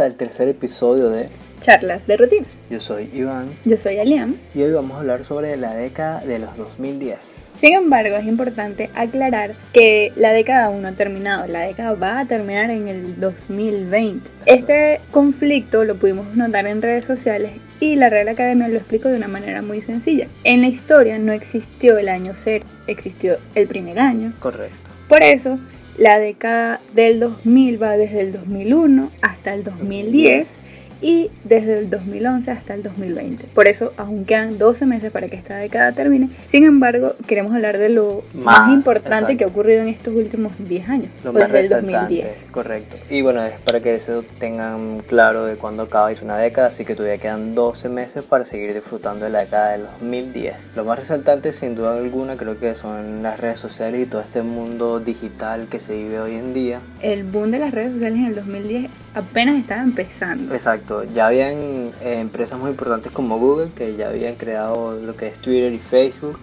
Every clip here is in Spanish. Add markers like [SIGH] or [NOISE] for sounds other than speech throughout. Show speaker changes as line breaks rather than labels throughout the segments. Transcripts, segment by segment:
Al tercer episodio de
Charlas de rutina.
Yo soy Iván
Yo soy Aliam.
y hoy vamos a hablar sobre la década de los 2010.
Sin embargo, es importante aclarar que la década aún no ha terminado. La década va a terminar en el 2020. Este conflicto lo pudimos notar en redes sociales y la Real Academia lo explico de una manera muy sencilla. En la historia no existió el año cero, existió el primer año.
Correcto.
Por eso, la década del 2000 va desde el 2001 hasta el 2010 y desde el 2011 hasta el 2020. Por eso aún quedan 12 meses para que esta década termine. Sin embargo, queremos hablar de lo más,
Más,
importante
exacto.
que ha ocurrido en estos últimos 10 años,
Lo
o
más
desde el
resaltante,
2010.
correcto. Y bueno, es para que eso tengan claro de cuándo acaba es una década, así que todavía quedan 12 meses para seguir disfrutando de la década del 2010. Lo más resaltante, sin duda alguna, creo que son las redes sociales y todo este mundo digital que se vive hoy en día.
El boom de las redes sociales en el 2010 apenas estaba empezando.
Exacto, ya habían eh, empresas muy importantes como Google que ya habían creado lo que es Twitter y Facebook,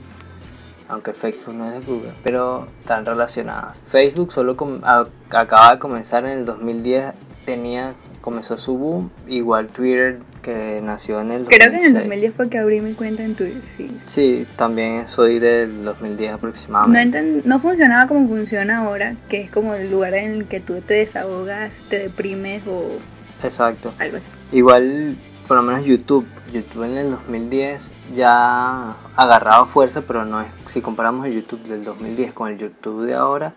aunque Facebook no es de Google, pero están relacionadas. Facebook solo acaba de comenzar en el 2010, tenía comenzó su boom, igual Twitter que nació en el 2006.
Creo que en el 2010 fue que abrí mi cuenta en Twitter, sí.
Sí, también soy del 2010
No,
aproximadamente.
enten- no funcionaba como funciona ahora, que es como el lugar en el que tú te desahogas, te deprimes o
Exacto.
algo así.
Igual, por lo menos YouTube. YouTube en el 2010 ya ha agarrado fuerza, pero no es. Si comparamos el YouTube del 2010 con el YouTube de ahora,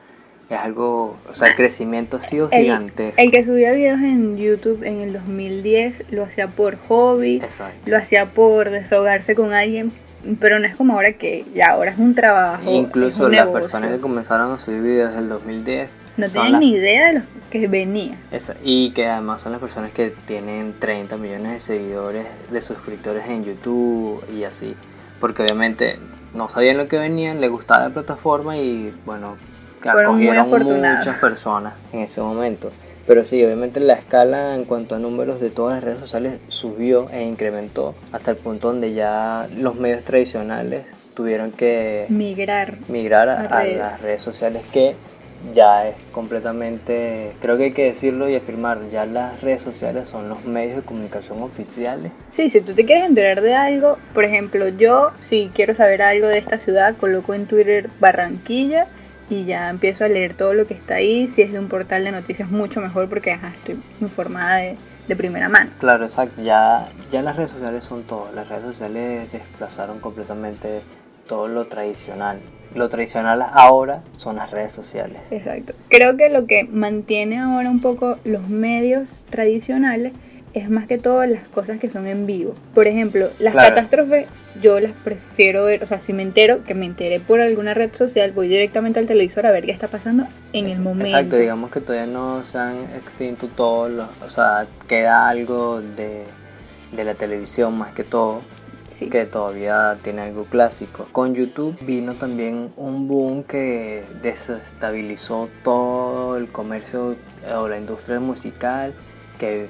es algo. O sea, el crecimiento ha sido
El,
gigantesco.
el que subía videos en YouTube en el 2010 lo hacía por hobby,
Exacto.
lo hacía por desahogarse con alguien, pero no es como ahora que ya ahora es un trabajo.
Incluso
un
las personas que comenzaron a subir videos del 2010
no tienen
las-
ni idea de lo que venía.
esa- y que además son las personas que tienen 30 millones de seguidores, de suscriptores en YouTube y así. Porque obviamente no sabían lo que venían, les gustaba la plataforma y bueno, acogieron muchas personas en ese momento. Pero sí, obviamente la escala en cuanto a números de todas las redes sociales subió e incrementó hasta el punto donde ya los medios tradicionales tuvieron que
Migrar.
migrar a,
A
a
redes.
las redes sociales que ya es completamente, creo que hay que decirlo y afirmar, ya las redes sociales son los medios de comunicación oficiales.
Sí, si tú te quieres enterar de algo, por ejemplo, yo si quiero saber algo de esta ciudad, coloco en Twitter Barranquilla y ya empiezo a leer todo lo que está ahí. Si es de un portal de noticias, mucho mejor porque ajá, estoy informada de, de primera mano.
Claro, exacto, ya, ya las redes sociales son todo, las redes sociales desplazaron completamente todo lo tradicional. Lo tradicional ahora son las redes sociales.
Exacto. Creo que lo que mantiene ahora un poco los medios tradicionales es más que todo las cosas que son en vivo. Por ejemplo, las
Claro.
catástrofes yo las prefiero ver, o sea, si me entero, que me enteré por alguna red social, voy directamente al televisor a ver qué está pasando en
Es-
el momento.
Exacto, digamos que todavía no se han extinto todos los, o sea, queda algo de, de la televisión más que todo,
Sí.
que todavía tiene algo clásico. Con YouTube vino también un boom que desestabilizó todo el comercio eh, o la industria musical que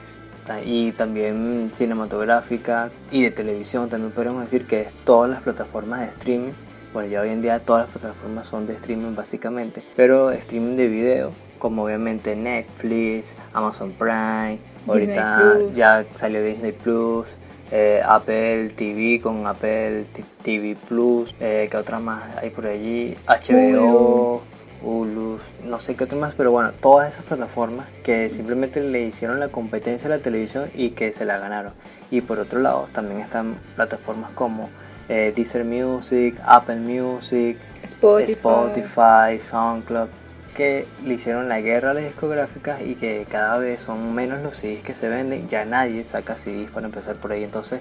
y también cinematográfica y de televisión también podemos decir que es todas las plataformas de streaming bueno ya hoy en día todas las plataformas son de streaming básicamente pero streaming de video como obviamente Netflix Amazon Prime ahorita
Plus.
ya salió Disney Plus eh, Apple TV con Apple TV Plus, eh, ¿qué otra más hay por allí? HBO, Hulu, no sé qué otra más, pero bueno, todas esas plataformas que simplemente le hicieron la competencia a la televisión y que se la ganaron. Y por otro lado, también están plataformas como eh, Deezer Music, Apple Music,
Spotify.
Spotify, SoundCloud, que le hicieron la guerra a las discográficas y que cada vez son menos los CDs que se venden. Ya nadie saca CDs para empezar por ahí. Entonces,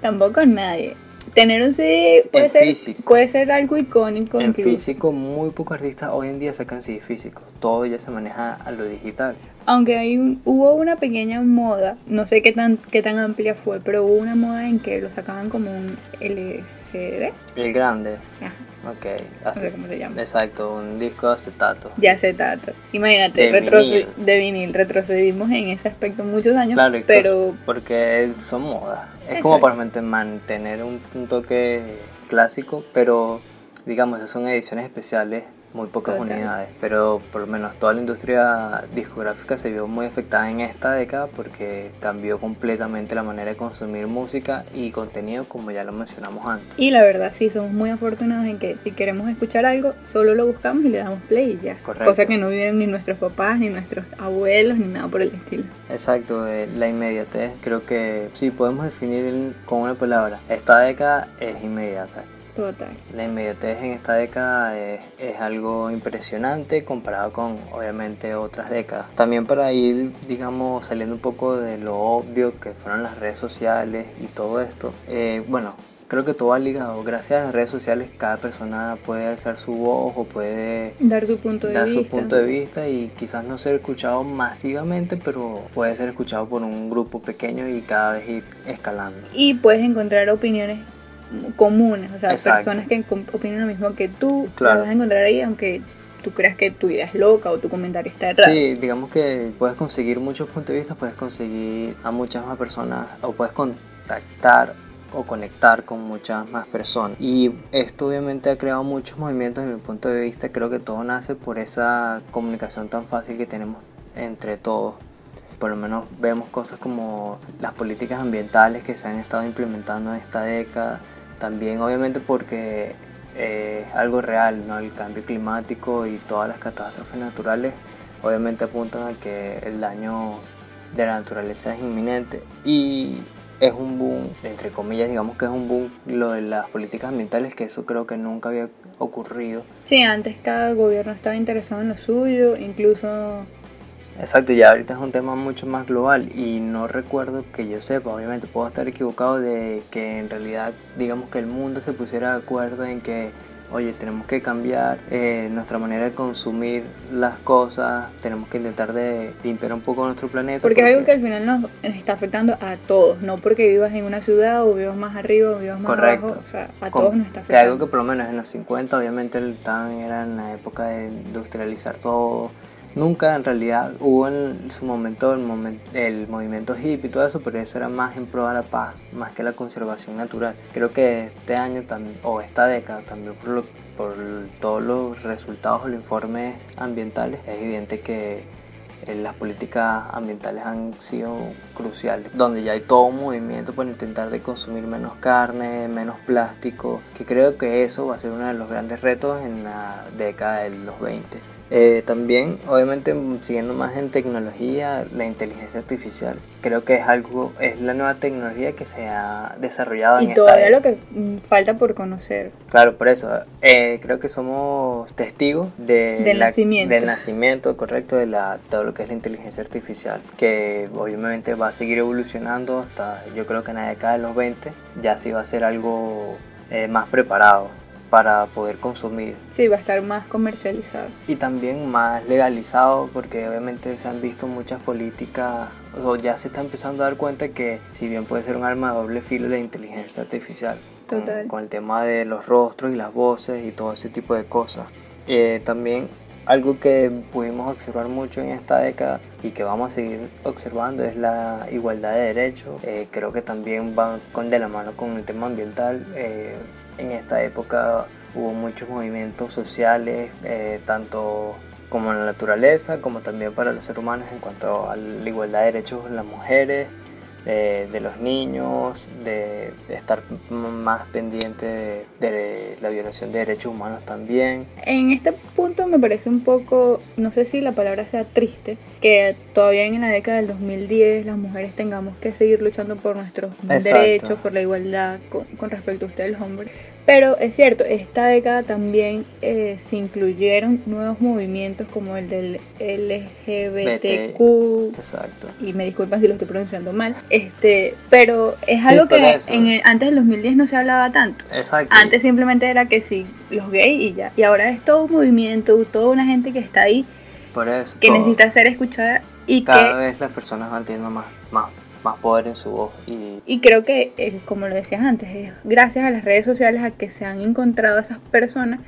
Tampoco nadie. Tener un CD puede ser,
físico.
puede ser algo icónico.
en
incluso.
físico, muy pocos artistas hoy en día sacan CDs físicos. Todo ya se maneja a lo digital.
Aunque hay un- hubo una pequeña moda, no sé qué tan, qué tan amplia fue, pero hubo una moda en que lo sacaban como un LCD.
El grande,
Ajá,
ok.
no
así-
sé cómo se llama.
Exacto, un disco de acetato.
Ya se trata. Imagínate,
De vinil.
de vinil, retrocedimos en ese aspecto muchos años,
Claro, y
pero
porque son modas. Es como para manten- mantener un, un toque clásico, pero digamos, esas son ediciones especiales muy pocas
Total.
unidades, pero por lo menos toda la industria discográfica se vio muy afectada en esta década porque cambió completamente la manera de consumir música y contenido como ya lo mencionamos antes.
Y la verdad, sí, somos muy afortunados en que si queremos escuchar algo, solo lo buscamos y le damos play y ya.
Correcto.
Cosa que no vivieron ni nuestros papás, ni nuestros abuelos, ni nada por el estilo.
Exacto, eh, la inmediatez creo que sí podemos definir con una palabra. Esta década es inmediata.
Total.
La inmediatez en esta década es, es algo impresionante comparado con obviamente otras décadas. También para ir, digamos, saliendo un poco de lo obvio que fueron las redes sociales y todo esto, eh, bueno, creo que todo va ligado. Gracias a las redes sociales cada persona puede alzar su voz o puede
Dar su punto de
dar
vista.
su punto de vista y quizás no ser escuchado masivamente, pero puede ser escuchado por un grupo pequeño y cada vez ir escalando.
Y puedes encontrar opiniones comunes, o sea,
Exacto.
personas que opinan lo mismo que tú,
Claro.
las vas a encontrar ahí, aunque tú creas que tu idea es loca o tu comentario está errado.
Sí, digamos que puedes conseguir muchos puntos de vista, puedes conseguir a muchas más personas o puedes contactar o conectar con muchas más personas. Y esto obviamente ha creado muchos movimientos desde mi punto de vista. Creo que todo nace por esa comunicación tan fácil que tenemos entre todos. Por lo menos vemos cosas como las políticas ambientales que se han estado implementando en esta década. También obviamente porque eh, es algo real, ¿no? El cambio climático y todas las catástrofes naturales obviamente apuntan a que el daño de la naturaleza es inminente y es un boom, entre comillas, digamos que es un boom lo de las políticas ambientales, que eso creo que nunca había ocurrido.
Sí, antes cada gobierno estaba interesado en lo suyo, incluso
Exacto, ya ahorita es un tema mucho más global y no recuerdo que yo sepa, obviamente puedo estar equivocado de que en realidad digamos que el mundo se pusiera de acuerdo en que, oye, tenemos que cambiar eh, nuestra manera de consumir las cosas, tenemos que intentar de limpiar un poco nuestro planeta.
porque es algo que al final nos, está afectando a todos, no porque vivas en una ciudad o vivas más arriba o vivas más
Correcto.
abajo, o sea, a
Con-
todos nos está
que algo
afectando.
que por lo menos en los 50 obviamente el TAN era en la época de industrializar todo. Nunca en realidad hubo en su momento el, el movimiento hippie y todo eso, pero eso era más en pro de la paz, más que la conservación natural. Creo que este año también, o esta década también por, lo- por todos los resultados o los informes ambientales, es evidente que eh, las políticas ambientales han sido cruciales, donde ya hay todo un movimiento para intentar de consumir menos carne, menos plástico, que creo que eso va a ser uno de los grandes retos en la década de los 20. Eh, también, obviamente, siguiendo más en tecnología, la inteligencia artificial. Creo que es algo, es la nueva tecnología que se ha desarrollado en
Y
esta
todavía
época.
lo que mm, falta por conocer.
Claro, por eso. eh, creo que somos testigos de
Del
la-
nacimiento.
del nacimiento, correcto, de la, todo lo que es la inteligencia artificial, que obviamente va a seguir evolucionando hasta, yo creo que en la década de los 20 ya sí va a ser algo eh, más preparado para poder consumir
Sí, va a estar más comercializado.
y también más legalizado porque obviamente se han visto muchas políticas o ya se está empezando a dar cuenta que si bien puede ser un arma de doble filo la inteligencia artificial con,
Total.
con el tema de los rostros y las voces y todo ese tipo de cosas Eh, también algo que pudimos observar mucho en esta década y que vamos a seguir observando es la igualdad de derechos. Eh, creo que también va con, de la mano con el tema ambiental. Eh, en esta época hubo muchos movimientos sociales, eh, tanto como en la naturaleza, como también para los seres humanos en cuanto a la igualdad de derechos de las mujeres, de los niños, de, de estar más pendiente de, de la violación de derechos humanos también.
En este punto me parece un poco, no sé si la palabra sea triste, que todavía en la década del 2010 las mujeres tengamos que seguir luchando por nuestros
Exacto.
derechos, por la igualdad con, con respecto a ustedes los hombres. Pero es cierto, esta década también eh, se incluyeron nuevos movimientos como el del LGBTQ.
Exacto.
Y me disculpan si lo estoy pronunciando mal. Este, pero es
Sí,
algo que
eso.
en el- antes del 2010 no se hablaba tanto.
Exacto.
Antes simplemente era que sí, los gays y ya. Y ahora es todo un movimiento, toda una gente que está ahí,
Por eso.
que
todo.
necesita ser escuchada y
Cada
que...
vez las personas van teniendo más, más, más poder en su voz y
Y creo que, eh, como lo decías antes, es gracias a las redes sociales a que se han encontrado esas personas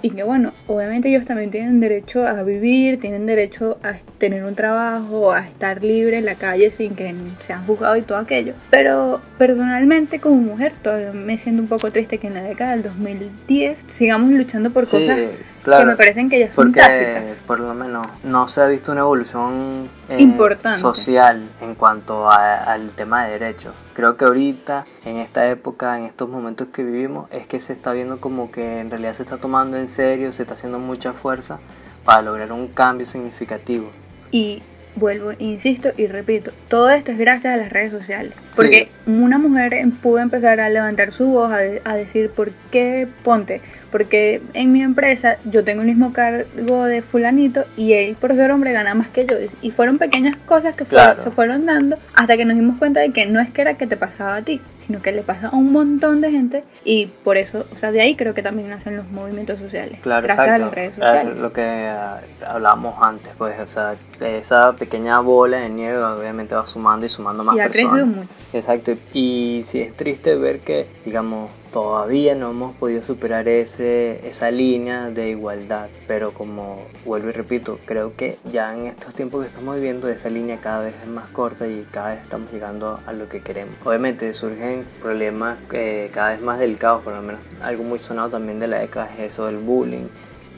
y que, bueno, obviamente ellos también tienen derecho a vivir, tienen derecho a tener un trabajo, a estar libre en la calle sin que sean juzgados y todo aquello. Pero personalmente, como mujer, todavía me siento un poco triste que en la década del 2010 sigamos luchando por
Sí,
cosas
Claro,
que me parecen que ya son
Porque
tácitas.
por lo menos no se ha visto una evolución eh,
Importante.
social en cuanto a- al tema de derechos. Creo que ahorita, en esta época, en estos momentos que vivimos, es que se está viendo como que en realidad se está tomando en serio, se está haciendo mucha fuerza para lograr un cambio significativo.
Y vuelvo, insisto y repito, todo esto es gracias a las redes sociales.
Sí.
Porque una mujer em- pudo empezar a levantar su voz, a, de- a decir, ¿por qué ponte? Porque en mi empresa yo tengo el mismo cargo de fulanito y él por ser hombre gana más que yo. Y fueron pequeñas cosas que fueron-
Claro.
se fueron dando hasta que nos dimos cuenta de que no es que era que te pasaba a ti, sino que le pasa a un montón de gente y por eso, o sea, de ahí creo que también nacen los movimientos sociales.
Claro,
gracias
exacto.
a las redes
Es
sociales.
lo que ah, hablábamos antes, pues, o sea, esa pequeña bola de nieve obviamente va sumando y sumando más
y ha
personas.
crecido mucho.
Exacto, y sí es triste ver que, digamos, todavía no hemos podido superar ese, esa línea de igualdad, pero como vuelvo y repito, creo que ya en estos tiempos que estamos viviendo esa línea cada vez es más corta y cada vez estamos llegando a lo que queremos. Obviamente surgen problemas eh, cada vez más delicados, por lo menos algo muy sonado también de la década es eso del bullying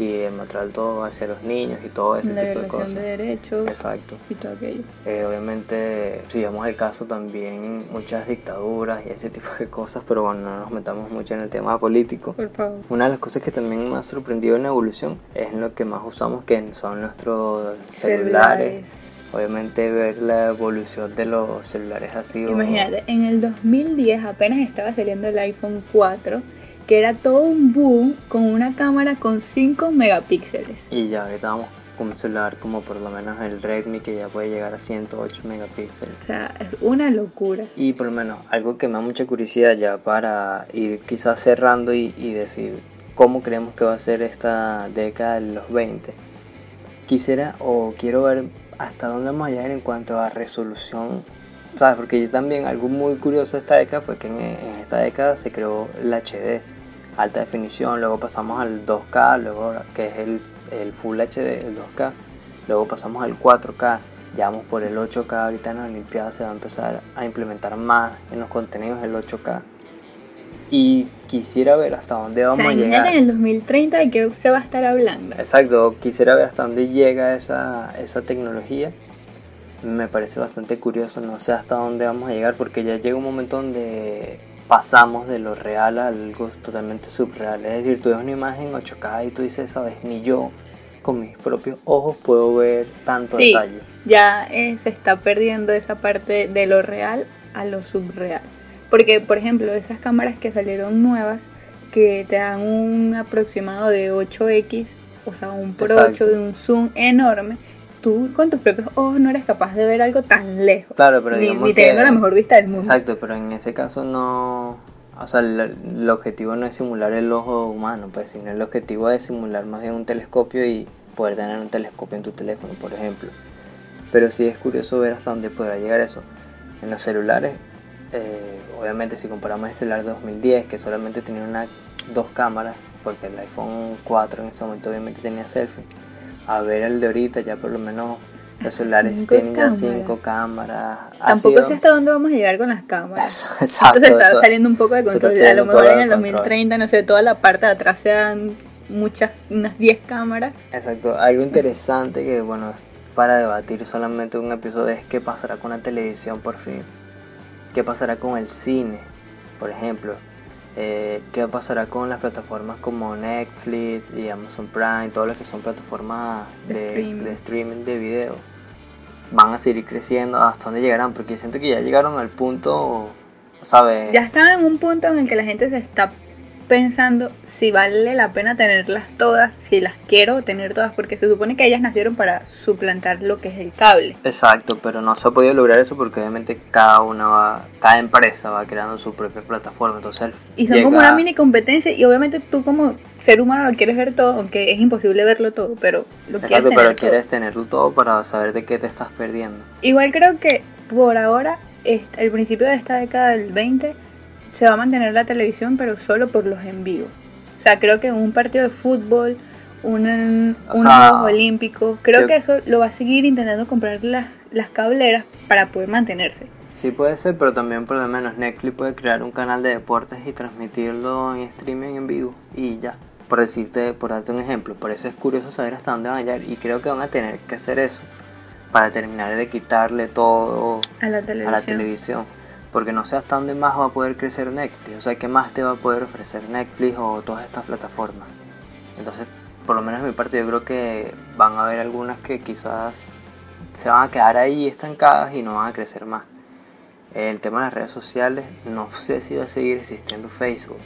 y el maltrato hacia los niños y todo ese
la
tipo de cosas.
de derechos
Exacto.
y todo aquello.
Eh, obviamente, si vemos el caso también, muchas dictaduras y ese tipo de cosas, pero bueno, no nos metamos mucho en el tema político.
Por favor.
Una de las cosas que también me ha sorprendido en la evolución es lo que más usamos, que son nuestros celulares. Obviamente ver la evolución de los celulares ha sido...
Imagínate, en el 2010 apenas estaba saliendo el iPhone 4, que era todo un boom con una cámara con 5 megapíxeles.
Y ya ahorita vamos con un celular como por lo menos el Redmi que ya puede llegar a 108 megapíxeles.
O sea, es una locura.
Y por lo menos algo que me da mucha curiosidad ya para ir quizás cerrando y, y decir cómo creemos que va a ser esta década de los 20. Quisiera o quiero ver hasta dónde vamos a llegar en cuanto a resolución. ¿Sabes? Porque yo también algo muy curioso de esta década fue que en, en esta década se creó el HD, alta definición, luego pasamos al 2K, luego que es el, el Full HD, el 2K, luego pasamos al 4K, ya vamos por el 8K, ahorita en la Olimpiada se va a empezar a implementar más en los contenidos el 8K. Y quisiera ver hasta dónde
O
vamos
sea,
a llegar.
en el 2030 de qué se va a estar hablando.
Exacto, quisiera ver hasta dónde llega esa, esa tecnología. Me parece bastante curioso, no sé hasta dónde vamos a llegar porque ya llega un momento donde pasamos de lo real a algo totalmente subreal. Es decir, tú ves una imagen 8K y tú dices, sabes, ni yo con mis propios ojos puedo ver tanto
Sí,
detalle.
ya eh, se está perdiendo esa parte de lo real a lo subreal. Porque, por ejemplo, esas cámaras que salieron nuevas, que te dan un aproximado de 8x, o sea, un por
Exacto.
8 de un zoom enorme, tú con tus propios ojos no eres capaz de ver algo tan lejos.
Claro, pero
ni, ni teniendo
que-
la mejor vista del mundo.
Exacto, pero en ese caso no... O sea, el, el objetivo no es simular el ojo humano, pues, sino el objetivo es simular más bien un telescopio y poder tener un telescopio en tu teléfono, por ejemplo. Pero sí es curioso ver hasta dónde podrá llegar eso. En los celulares, eh, obviamente si comparamos el celular de 2010, que solamente tenía una, dos cámaras, porque el iPhone 4 en ese momento obviamente tenía selfie, a ver el de ahorita ya por lo menos los celulares
Cinco
ya
cámaras.
cinco cámaras.
Tampoco sé hasta dónde vamos a llegar con las cámaras.
Exacto.
Entonces está saliendo un poco de control. A lo mejor en el
control.
2030, no sé, toda la parte de atrás sean muchas, unas 10 cámaras.
Exacto. Algo interesante que, bueno, para debatir solamente un episodio es qué pasará con la televisión por fin. ¿Qué pasará con el cine, por ejemplo? Eh, ¿Qué pasará con las plataformas como Netflix y Amazon Prime, todas las que son plataformas
De
de,
streaming.
de streaming de video? ¿Van a seguir creciendo? ¿Hasta dónde llegarán? Porque yo siento que ya llegaron al punto, ¿sabes?
Ya están en un punto en el que la gente se está pensando si vale la pena tenerlas todas, si las quiero tener todas, porque se supone que ellas nacieron para suplantar lo que es el cable.
Exacto, pero no se ha podido lograr eso porque obviamente cada una va, cada empresa va creando su propia plataforma, entonces
Y son
llega-
como una mini competencia y obviamente tú como ser humano lo quieres ver todo, aunque es imposible verlo todo, pero lo quieres
Exacto,
tener
pero
todo.
quieres tenerlo todo para saber de qué te estás perdiendo.
Igual creo que por ahora, el principio de esta década del 20, se va a mantener la televisión, pero solo por los en vivo. O sea, creo que un partido de fútbol, un, un Juegos Olímpicos, creo
yo-
que eso lo va a seguir intentando comprar las, las cableras para poder mantenerse.
Sí puede ser, pero también por lo menos Netflix puede crear un canal de deportes y transmitirlo en streaming en vivo y ya. Por decirte, por darte un ejemplo, por eso es curioso saber hasta dónde van a llegar y creo que van a tener que hacer eso para terminar de quitarle todo
A la
a
televisión.
la televisión. Porque no sé hasta dónde más va a poder crecer Netflix. O sea, ¿qué más te va a poder ofrecer Netflix o todas estas plataformas? Entonces, por lo menos de mi parte, yo creo que van a haber algunas que quizás se van a quedar ahí estancadas y no van a crecer más. El tema de las redes sociales, no sé si va a seguir existiendo Facebook.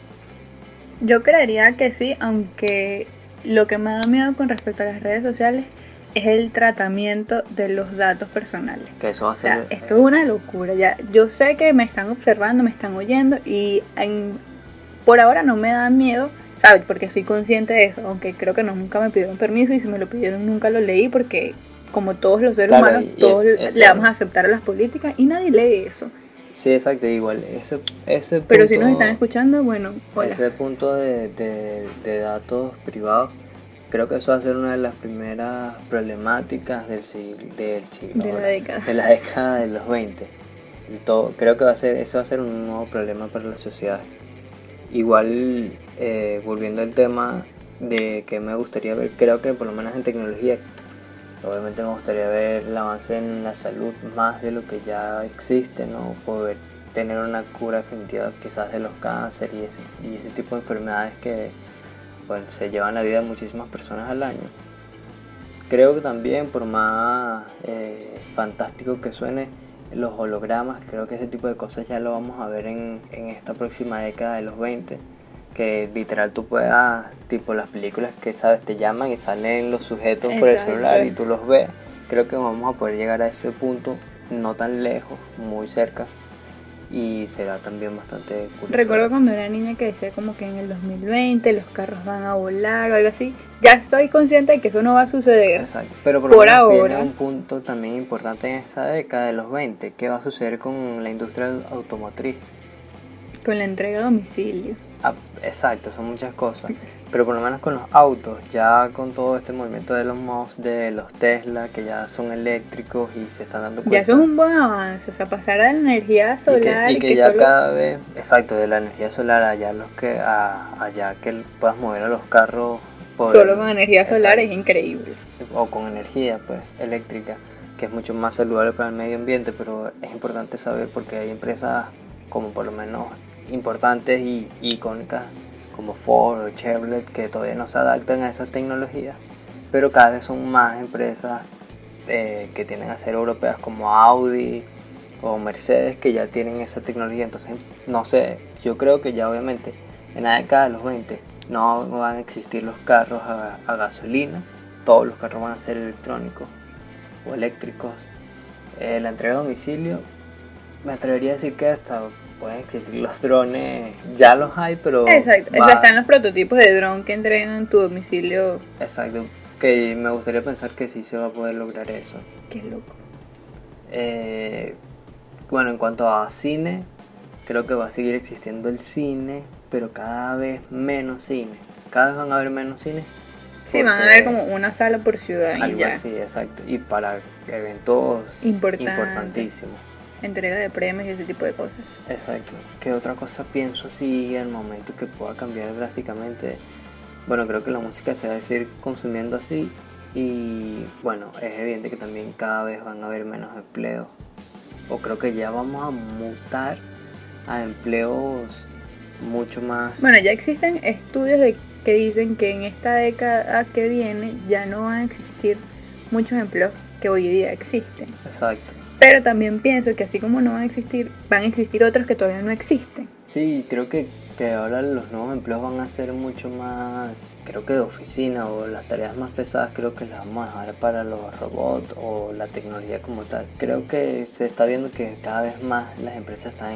Yo creería que sí, aunque lo que me da miedo con respecto a las redes sociales es el tratamiento de los datos personales.
Que eso va a
O sea,
ser.
esto es una locura. Ya, yo sé que me están observando, me están oyendo y en- por ahora no me da miedo, ¿sabes? Porque soy consciente de eso, aunque creo que no, nunca me pidieron permiso y si me lo pidieron nunca lo leí porque como todos los seres
Claro,
humanos, todos
es-
le vamos a aceptar a las políticas y nadie lee eso.
Sí, exacto, igual. Ese, ese
Pero si nos están escuchando, bueno, hola.
Ese punto de, de- de datos privados, creo que eso va a ser una de las primeras problemáticas del siglo, del siglo
De la década.
de la década de los 20. Y todo, creo que va a ser, eso va a ser un nuevo problema para la sociedad. Igual, eh, volviendo al tema de que me gustaría ver, creo que por lo menos en tecnología, obviamente me gustaría ver el avance en la salud más de lo que ya existe, ¿no? Poder tener una cura definitiva quizás de los cánceres y ese, y ese tipo de enfermedades que bueno, se llevan la vida de muchísimas personas al año. Creo que también, por más eh, fantástico que suene, los hologramas, creo que ese tipo de cosas ya lo vamos a ver en, en esta próxima década de los 20. Que literal tú puedas, tipo las películas que sabes, te llaman y salen los sujetos por el celular y tú los ves. Creo que vamos a poder llegar a ese punto no tan lejos, muy cerca. Y será también bastante curioso.
Recuerdo cuando era niña que decía como que en el 2020 los carros van a volar o algo así. Ya estoy consciente de que eso no va a suceder.
Exacto. Pero por,
Por
menos viene
ahora.
un punto también importante en esta década de los 20. ¿Qué va a suceder con la industria automotriz?
Con la entrega a domicilio.
Ah, exacto, son muchas cosas. [LAUGHS] Pero por lo menos con los autos, ya con todo este movimiento de los Musk, de los Tesla, que ya son eléctricos y se están dando cuenta.
Ya eso es un buen avance. O sea, pasar a la energía solar
y
y
que,
que,
y que ya
solo-
cada vez, exacto, de la energía solar allá los que a- allá que puedas mover a los carros por
solo con energía solar es increíble.
o con energía pues eléctrica que es mucho más saludable para el medio ambiente pero es importante saber porque hay empresas como por lo menos importantes y icónicas como Ford o Chevrolet que todavía no se adaptan a esas tecnologías pero cada vez son más empresas eh, que tienen a ser europeas como Audi o Mercedes que ya tienen esa tecnología. Entonces no sé yo creo que ya obviamente en la década de los 20 no van a existir los carros a, a gasolina. Todos los carros van a ser electrónicos o eléctricos. Eh, la entrega a domicilio me atrevería a decir que hasta pueden existir los drones ya los hay pero
Exacto. O
va-
sea, están los prototipos de dron que entregan tu domicilio.
exacto que me gustaría pensar que sí se va a poder lograr eso
Qué loco.
Eh, bueno, en cuanto a cine, creo que va a seguir existiendo el cine, pero cada vez menos cine. Cada vez van a haber menos cine.
Sí, van a haber como una sala por ciudad y
Algo
ya.
así, exacto. Y para eventos
Importante.
importantísimos.
Entrega de premios y ese tipo de cosas.
Exacto. ¿Qué otra cosa pienso así al momento que pueda cambiar drásticamente? Bueno, creo que la música se va a seguir consumiendo así. Y bueno, es evidente que también cada vez van a haber menos empleos. O creo que ya vamos a mutar a empleos mucho más.
Bueno, ya existen estudios de, que dicen que en esta década que viene ya no van a existir muchos empleos que hoy día existen.
Exacto.
Pero también pienso que así como no van a existir, van a existir otros que todavía no existen.
Sí, creo que, que ahora los nuevos empleos van a ser mucho más, creo que de oficina o las tareas más pesadas creo que las vamos a dejar para los robots o la tecnología como tal. Creo que se está viendo que cada vez más las empresas están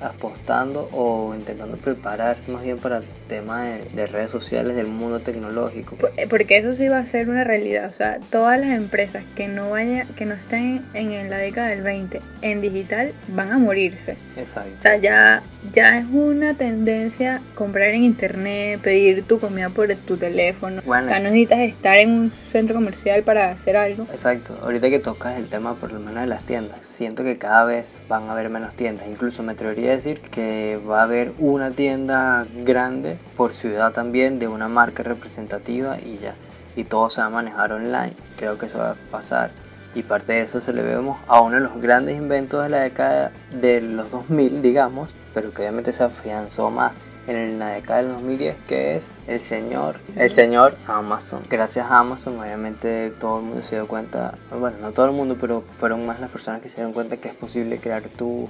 apostando o intentando prepararse más bien para el tema de, de redes sociales del mundo tecnológico.
Eh, Porque eso sí va a ser una realidad. O sea, todas las empresas que no vayan, que no estén en, en la década del 20 en digital van a morirse.
Exacto.
O sea, ya, ya es una tendencia tendencia comprar en internet, pedir tu comida por tu teléfono.
Bueno.
O sea, no necesitas estar en un centro comercial para hacer algo.
Exacto, ahorita que tocas el tema por lo menos de las tiendas, siento que cada vez van a haber menos tiendas, incluso me atrevería a decir que va a haber una tienda grande por ciudad también de una marca representativa y ya, y todo se va a manejar online, creo que eso va a pasar. Y parte de eso se le vemos a uno de los grandes inventos de la década de los 2000, digamos, pero que obviamente se afianzó más en la década del 2010, que es el señor, el señor Amazon. Gracias a Amazon, obviamente todo el mundo se dio cuenta, bueno, no todo el mundo, pero fueron más las personas que se dieron cuenta que es posible crear tu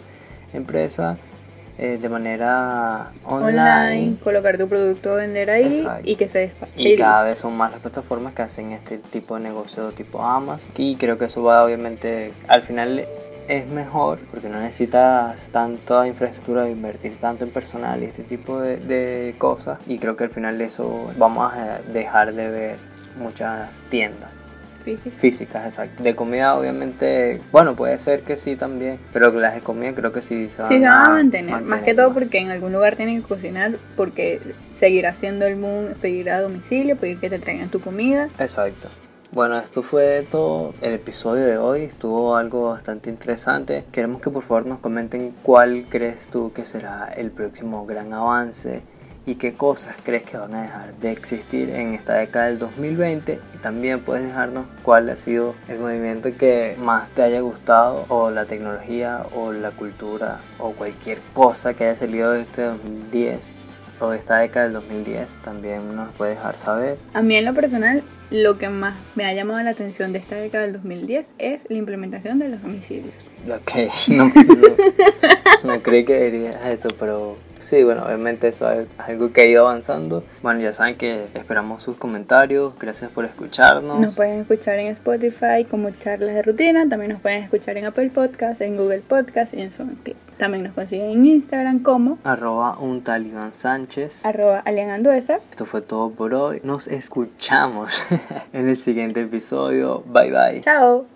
empresa eh, de manera online.
Online, colocar tu producto a vender ahí
Exacto.
y que se despache.
Y cada vez son más las plataformas que hacen este tipo de negocio tipo Amazon. Y creo que eso va obviamente, al final es mejor porque no necesitas tanta infraestructura de invertir tanto en personal y este tipo de, de cosas. Y creo que al final de eso vamos a dejar de ver muchas tiendas
Físico.
físicas, exacto. De comida, obviamente, bueno, puede ser que sí también, pero las de comida creo que sí se van,
Sí, se van a mantener. Más que todo porque en algún lugar tienen que cocinar, porque seguirá siendo el boom pedir a domicilio, pedir que te traigan tu comida.
Exacto. Bueno, esto fue todo el episodio de hoy. Estuvo algo bastante interesante. Queremos que por favor nos comenten cuál crees tú que será el próximo gran avance y qué cosas crees que van a dejar de existir en esta década del 2020 y también puedes dejarnos cuál ha sido el movimiento que más te haya gustado o la tecnología o la cultura o cualquier cosa que haya salido de este 2010 o de esta década del 2010 también nos puedes dejar saber
A mí en lo personal, lo que más me ha llamado la atención de esta década del 2010 es la implementación de los domicilios.
Ok, [LAUGHS] no, no, no creí que dirías eso, pero sí, bueno, obviamente eso es algo que ha ido avanzando. Bueno, ya saben que esperamos sus comentarios, gracias por escucharnos.
Nos pueden escuchar en Spotify como charlas de rutina, también nos pueden escuchar en Apple Podcast, en Google Podcast y en SoundCloud. También nos consiguen en Instagram como
Arroba un tal Iván Sánchez.
arroba Alian Anduesa.
Esto fue todo por hoy. Nos escuchamos [LAUGHS] en el siguiente episodio. Bye bye.
Chao.